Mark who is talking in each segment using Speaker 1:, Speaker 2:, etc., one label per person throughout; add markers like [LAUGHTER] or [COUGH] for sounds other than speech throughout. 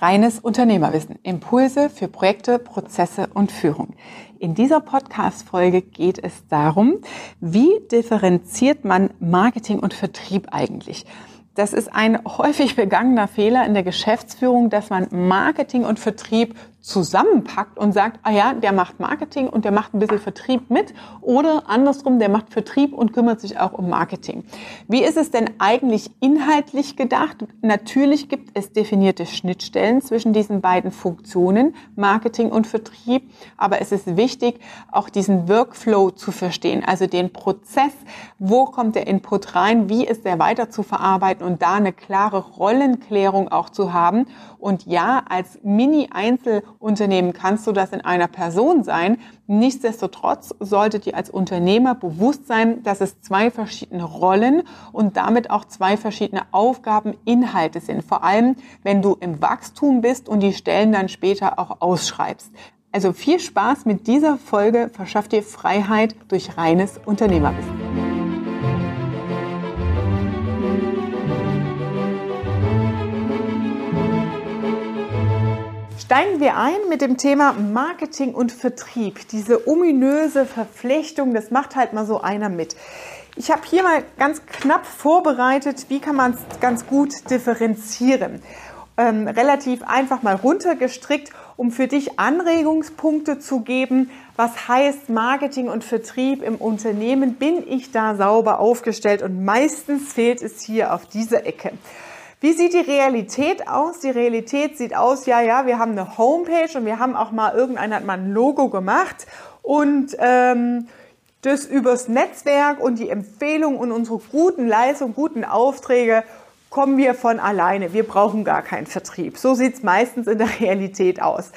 Speaker 1: Reines Unternehmerwissen. Impulse für Projekte, Prozesse und Führung. In dieser Podcast-Folge geht es darum, wie differenziert man Marketing und Vertrieb eigentlich? Das ist ein häufig begangener Fehler in der Geschäftsführung, dass man Marketing und Vertrieb zusammenpackt und sagt, ah ja, der macht Marketing und der macht ein bisschen Vertrieb mit oder andersrum, der macht Vertrieb und kümmert sich auch um Marketing. Wie ist es denn eigentlich inhaltlich gedacht? Natürlich gibt es definierte Schnittstellen zwischen diesen beiden Funktionen, Marketing und Vertrieb, aber es ist wichtig, auch diesen Workflow zu verstehen, also den Prozess, wo kommt der Input rein, wie ist der weiter zu verarbeiten und da eine klare Rollenklärung auch zu haben. Und ja, als Mini-Einzel Unternehmen kannst du das in einer Person sein. Nichtsdestotrotz solltet ihr als Unternehmer bewusst sein, dass es zwei verschiedene Rollen und damit auch zwei verschiedene Aufgabeninhalte sind. Vor allem, wenn du im Wachstum bist und die Stellen dann später auch ausschreibst. Also viel Spaß mit dieser Folge verschafft dir Freiheit durch reines Unternehmerwissen. Steigen wir ein mit dem Thema Marketing und Vertrieb. Diese ominöse Verflechtung, das macht halt mal so einer mit. Ich habe hier mal ganz knapp vorbereitet, wie kann man es ganz gut differenzieren. Ähm, relativ einfach mal runtergestrickt, um für dich Anregungspunkte zu geben. Was heißt Marketing und Vertrieb im Unternehmen? Bin ich da sauber aufgestellt? Und meistens fehlt es hier auf dieser Ecke. Wie sieht die Realität aus? Die Realität sieht aus, ja, ja, wir haben eine Homepage und wir haben auch mal, irgendeiner hat mal ein Logo gemacht und ähm, das übers Netzwerk und die Empfehlung und unsere guten Leistungen, guten Aufträge kommen wir von alleine. Wir brauchen gar keinen Vertrieb. So sieht's meistens in der Realität aus.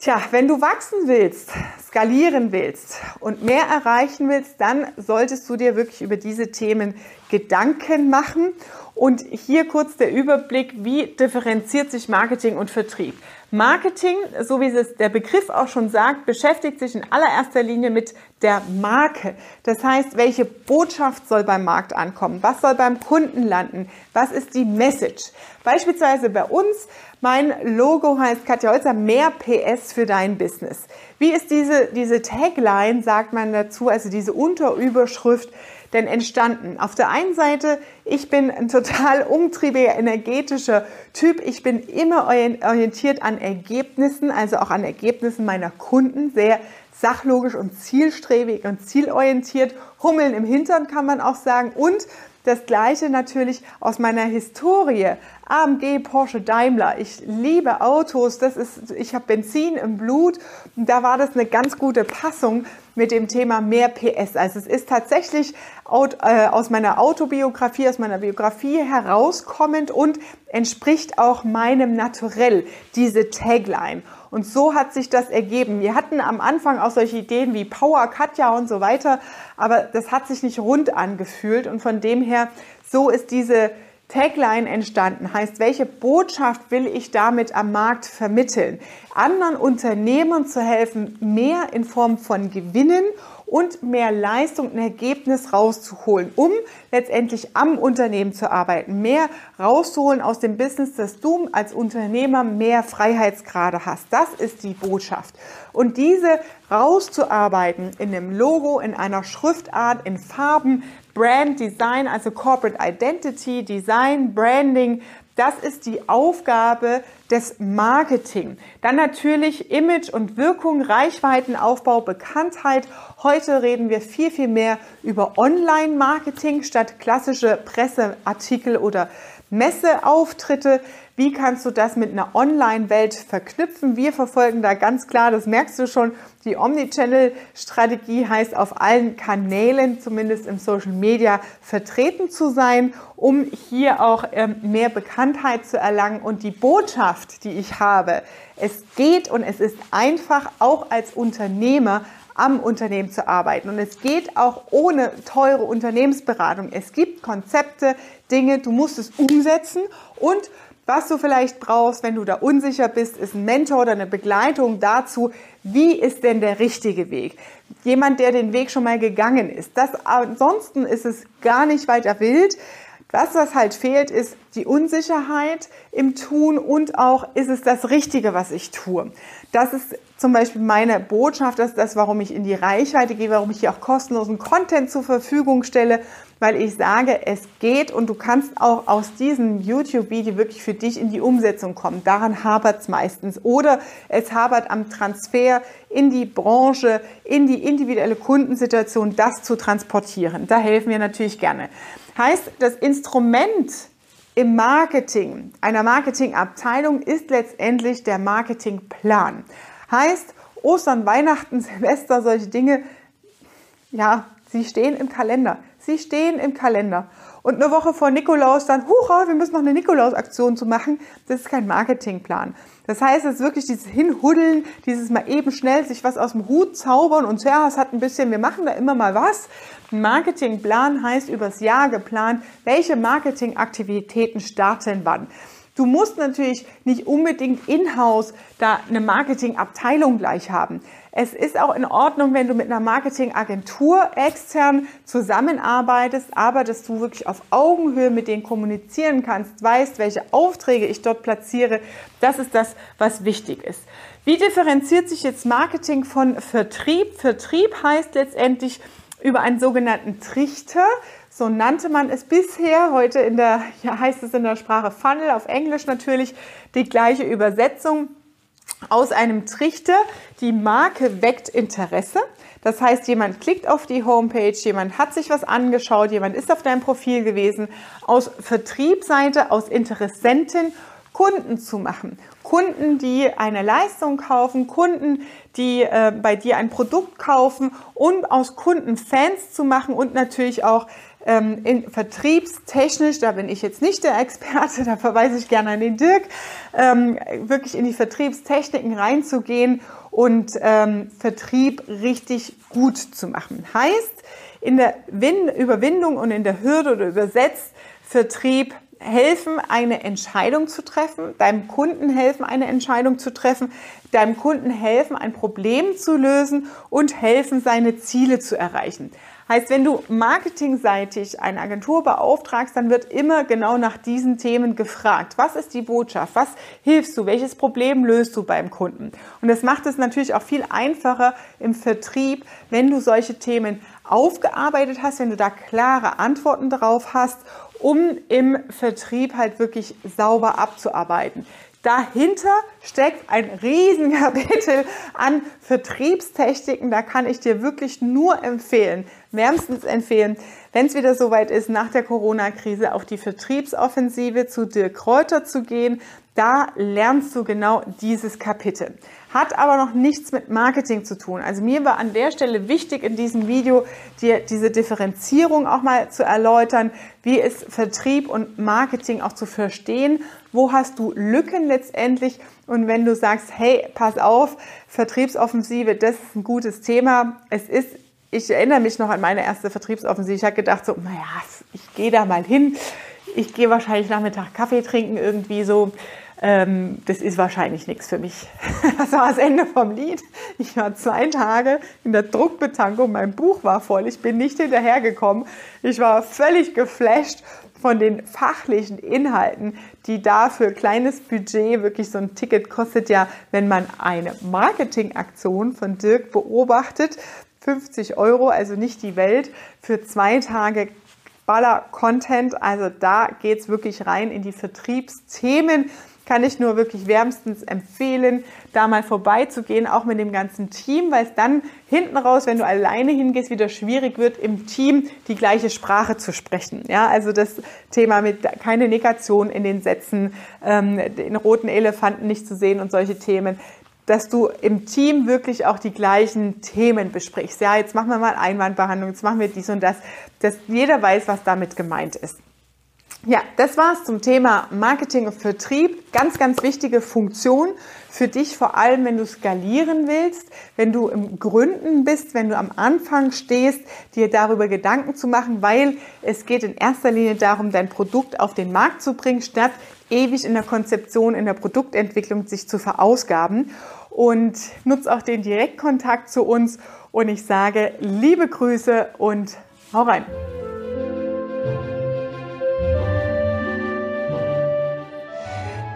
Speaker 1: Tja, wenn du wachsen willst, skalieren willst und mehr erreichen willst, dann solltest du dir wirklich über diese Themen Gedanken machen und hier kurz der Überblick, wie differenziert sich Marketing und Vertrieb. Marketing, so wie es der Begriff auch schon sagt, beschäftigt sich in allererster Linie mit der Marke. Das heißt, welche Botschaft soll beim Markt ankommen? Was soll beim Kunden landen? Was ist die Message? Beispielsweise bei uns, mein Logo heißt Katja Holzer, mehr PS für dein Business. Wie ist diese, diese Tagline, sagt man dazu, also diese Unterüberschrift, denn entstanden? Auf der einen Seite, ich bin ein total umtriebiger, energetischer Typ. Ich bin immer orientiert an Ergebnissen, also auch an Ergebnissen meiner Kunden, sehr sachlogisch und zielstrebig und zielorientiert. Hummeln im Hintern kann man auch sagen. Und das Gleiche natürlich aus meiner Historie. AMG, Porsche, Daimler. Ich liebe Autos. Das ist, ich habe Benzin im Blut. Und da war das eine ganz gute Passung mit dem Thema mehr PS. Also es ist tatsächlich äh, aus meiner Autobiografie, aus meiner Biografie herauskommend und entspricht auch meinem Naturell, diese Tagline. Und so hat sich das ergeben. Wir hatten am Anfang auch solche Ideen wie Power Katja und so weiter, aber das hat sich nicht rund angefühlt und von dem her, so ist diese Tagline entstanden, heißt, welche Botschaft will ich damit am Markt vermitteln? Anderen Unternehmen zu helfen, mehr in Form von Gewinnen und mehr Leistung und Ergebnis rauszuholen, um letztendlich am Unternehmen zu arbeiten, mehr rauszuholen aus dem Business, dass du als Unternehmer mehr Freiheitsgrade hast. Das ist die Botschaft. Und diese rauszuarbeiten in einem Logo, in einer Schriftart, in Farben, Brand Design, also Corporate Identity, Design, Branding, das ist die Aufgabe des Marketing. Dann natürlich Image und Wirkung, Reichweitenaufbau, Bekanntheit. Heute reden wir viel, viel mehr über Online-Marketing statt klassische Presseartikel oder Messeauftritte. Wie kannst du das mit einer Online-Welt verknüpfen? Wir verfolgen da ganz klar, das merkst du schon, die Omnichannel-Strategie heißt, auf allen Kanälen, zumindest im Social Media, vertreten zu sein, um hier auch ähm, mehr Bekanntheit zu erlangen. Und die Botschaft, die ich habe, es geht und es ist einfach, auch als Unternehmer am Unternehmen zu arbeiten. Und es geht auch ohne teure Unternehmensberatung. Es gibt Konzepte, Dinge, du musst es umsetzen und was du vielleicht brauchst, wenn du da unsicher bist, ist ein Mentor oder eine Begleitung dazu, wie ist denn der richtige Weg? Jemand, der den Weg schon mal gegangen ist. Das, ansonsten ist es gar nicht weiter wild. Was, was halt fehlt, ist die Unsicherheit im Tun und auch, ist es das Richtige, was ich tue. Das ist zum Beispiel meine Botschaft, das ist das, warum ich in die Reichweite gehe, warum ich hier auch kostenlosen Content zur Verfügung stelle, weil ich sage, es geht und du kannst auch aus diesem YouTube-Video wirklich für dich in die Umsetzung kommen. Daran hapert es meistens. Oder es hapert am Transfer in die Branche, in die individuelle Kundensituation, das zu transportieren. Da helfen wir natürlich gerne. Heißt, das Instrument im Marketing einer Marketingabteilung ist letztendlich der Marketingplan. Heißt, Ostern, Weihnachten, [LAUGHS] Silvester, solche Dinge, ja, sie stehen im Kalender. Sie stehen im Kalender. Und eine Woche vor Nikolaus dann, hurra, wir müssen noch eine Nikolaus-Aktion zu machen. Das ist kein Marketingplan. Das heißt, es ist wirklich dieses Hinhuddeln, dieses mal eben schnell sich was aus dem Hut zaubern und ja, es hat ein bisschen, wir machen da immer mal was. Ein Marketingplan heißt übers Jahr geplant, welche Marketingaktivitäten starten wann. Du musst natürlich nicht unbedingt in-house da eine Marketingabteilung gleich haben. Es ist auch in Ordnung, wenn du mit einer Marketingagentur extern zusammenarbeitest, aber dass du wirklich auf Augenhöhe mit denen kommunizieren kannst, weißt, welche Aufträge ich dort platziere. Das ist das, was wichtig ist. Wie differenziert sich jetzt Marketing von Vertrieb? Vertrieb heißt letztendlich über einen sogenannten Trichter. So nannte man es bisher. Heute in der, ja, heißt es in der Sprache Funnel, auf Englisch natürlich die gleiche Übersetzung. Aus einem Trichter, die Marke weckt Interesse. Das heißt, jemand klickt auf die Homepage, jemand hat sich was angeschaut, jemand ist auf deinem Profil gewesen. Aus Vertriebsseite, aus Interessenten Kunden zu machen. Kunden, die eine Leistung kaufen, Kunden, die äh, bei dir ein Produkt kaufen und aus Kunden Fans zu machen und natürlich auch ähm, in vertriebstechnisch, da bin ich jetzt nicht der Experte, [LAUGHS] da verweise ich gerne an den Dirk, ähm, wirklich in die Vertriebstechniken reinzugehen und ähm, Vertrieb richtig gut zu machen. Heißt, in der Win Überwindung und in der Hürde oder übersetzt Vertrieb helfen, eine Entscheidung zu treffen, deinem Kunden helfen, eine Entscheidung zu treffen, deinem Kunden helfen, ein Problem zu lösen und helfen, seine Ziele zu erreichen. Heißt, wenn du marketingseitig eine Agentur beauftragst, dann wird immer genau nach diesen Themen gefragt. Was ist die Botschaft? Was hilfst du? Welches Problem löst du beim Kunden? Und das macht es natürlich auch viel einfacher im Vertrieb, wenn du solche Themen aufgearbeitet hast, wenn du da klare Antworten drauf hast, um im Vertrieb halt wirklich sauber abzuarbeiten. Dahinter steckt ein Riesenkapitel an Vertriebstechniken. Da kann ich dir wirklich nur empfehlen, wärmstens empfehlen, wenn es wieder soweit ist, nach der Corona-Krise auf die Vertriebsoffensive zu Dirk Kräuter zu gehen. Da lernst du genau dieses Kapitel. Hat aber noch nichts mit Marketing zu tun. Also mir war an der Stelle wichtig in diesem Video, dir diese Differenzierung auch mal zu erläutern. Wie ist Vertrieb und Marketing auch zu verstehen? Wo hast du Lücken letztendlich? Und wenn du sagst, hey, pass auf, Vertriebsoffensive, das ist ein gutes Thema. Es ist ich erinnere mich noch an meine erste Vertriebsoffensive. Ich habe gedacht so, naja, ich gehe da mal hin. Ich gehe wahrscheinlich Nachmittag Kaffee trinken irgendwie so. Ähm, das ist wahrscheinlich nichts für mich. [LAUGHS] Das war das Ende vom Lied. Ich war zwei Tage in der Druckbetankung. Mein Buch war voll. Ich bin nicht hinterhergekommen. Ich war völlig geflasht von den fachlichen Inhalten, die da für kleines Budget wirklich so ein Ticket kostet ja, wenn man eine Marketingaktion von Dirk beobachtet, 50 Euro, also nicht die Welt, für zwei Tage Baller-Content. Also da geht es wirklich rein in die Vertriebsthemen. Kann ich nur wirklich wärmstens empfehlen, da mal vorbeizugehen, auch mit dem ganzen Team, weil es dann hinten raus, wenn du alleine hingehst, wieder schwierig wird, im Team die gleiche Sprache zu sprechen. Ja, also das Thema mit keine Negation in den Sätzen, ähm, den roten Elefanten nicht zu sehen und solche Themen dass du im Team wirklich auch die gleichen Themen besprichst. Ja, jetzt machen wir mal Einwandbehandlung, jetzt machen wir dies und das, dass jeder weiß, was damit gemeint ist. Ja, das war's zum Thema Marketing und Vertrieb. Ganz, ganz wichtige Funktion für dich, vor allem wenn du skalieren willst, wenn du im Gründen bist, wenn du am Anfang stehst, dir darüber Gedanken zu machen, weil es geht in erster Linie darum, dein Produkt auf den Markt zu bringen, statt ewig in der Konzeption, in der Produktentwicklung sich zu verausgaben und nutze auch den Direktkontakt zu uns. Und ich sage liebe Grüße und hau rein.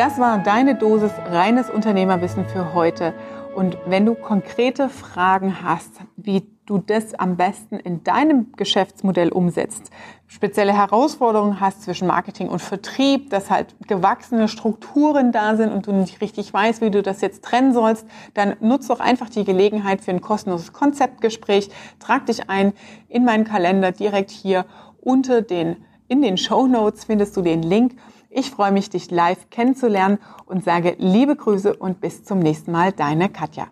Speaker 1: Das war deine Dosis reines Unternehmerwissen für heute. Und wenn du konkrete Fragen hast, wie du das am besten in deinem Geschäftsmodell umsetzt, spezielle Herausforderungen hast zwischen Marketing und Vertrieb, dass halt gewachsene Strukturen da sind und du nicht richtig weißt, wie du das jetzt trennen sollst, dann nutz doch einfach die Gelegenheit für ein kostenloses Konzeptgespräch. Trag dich ein in meinen Kalender direkt hier unter den, in den Show Notes findest du den Link. Ich freue mich, dich live kennenzulernen und sage liebe Grüße und bis zum nächsten Mal, deine Katja.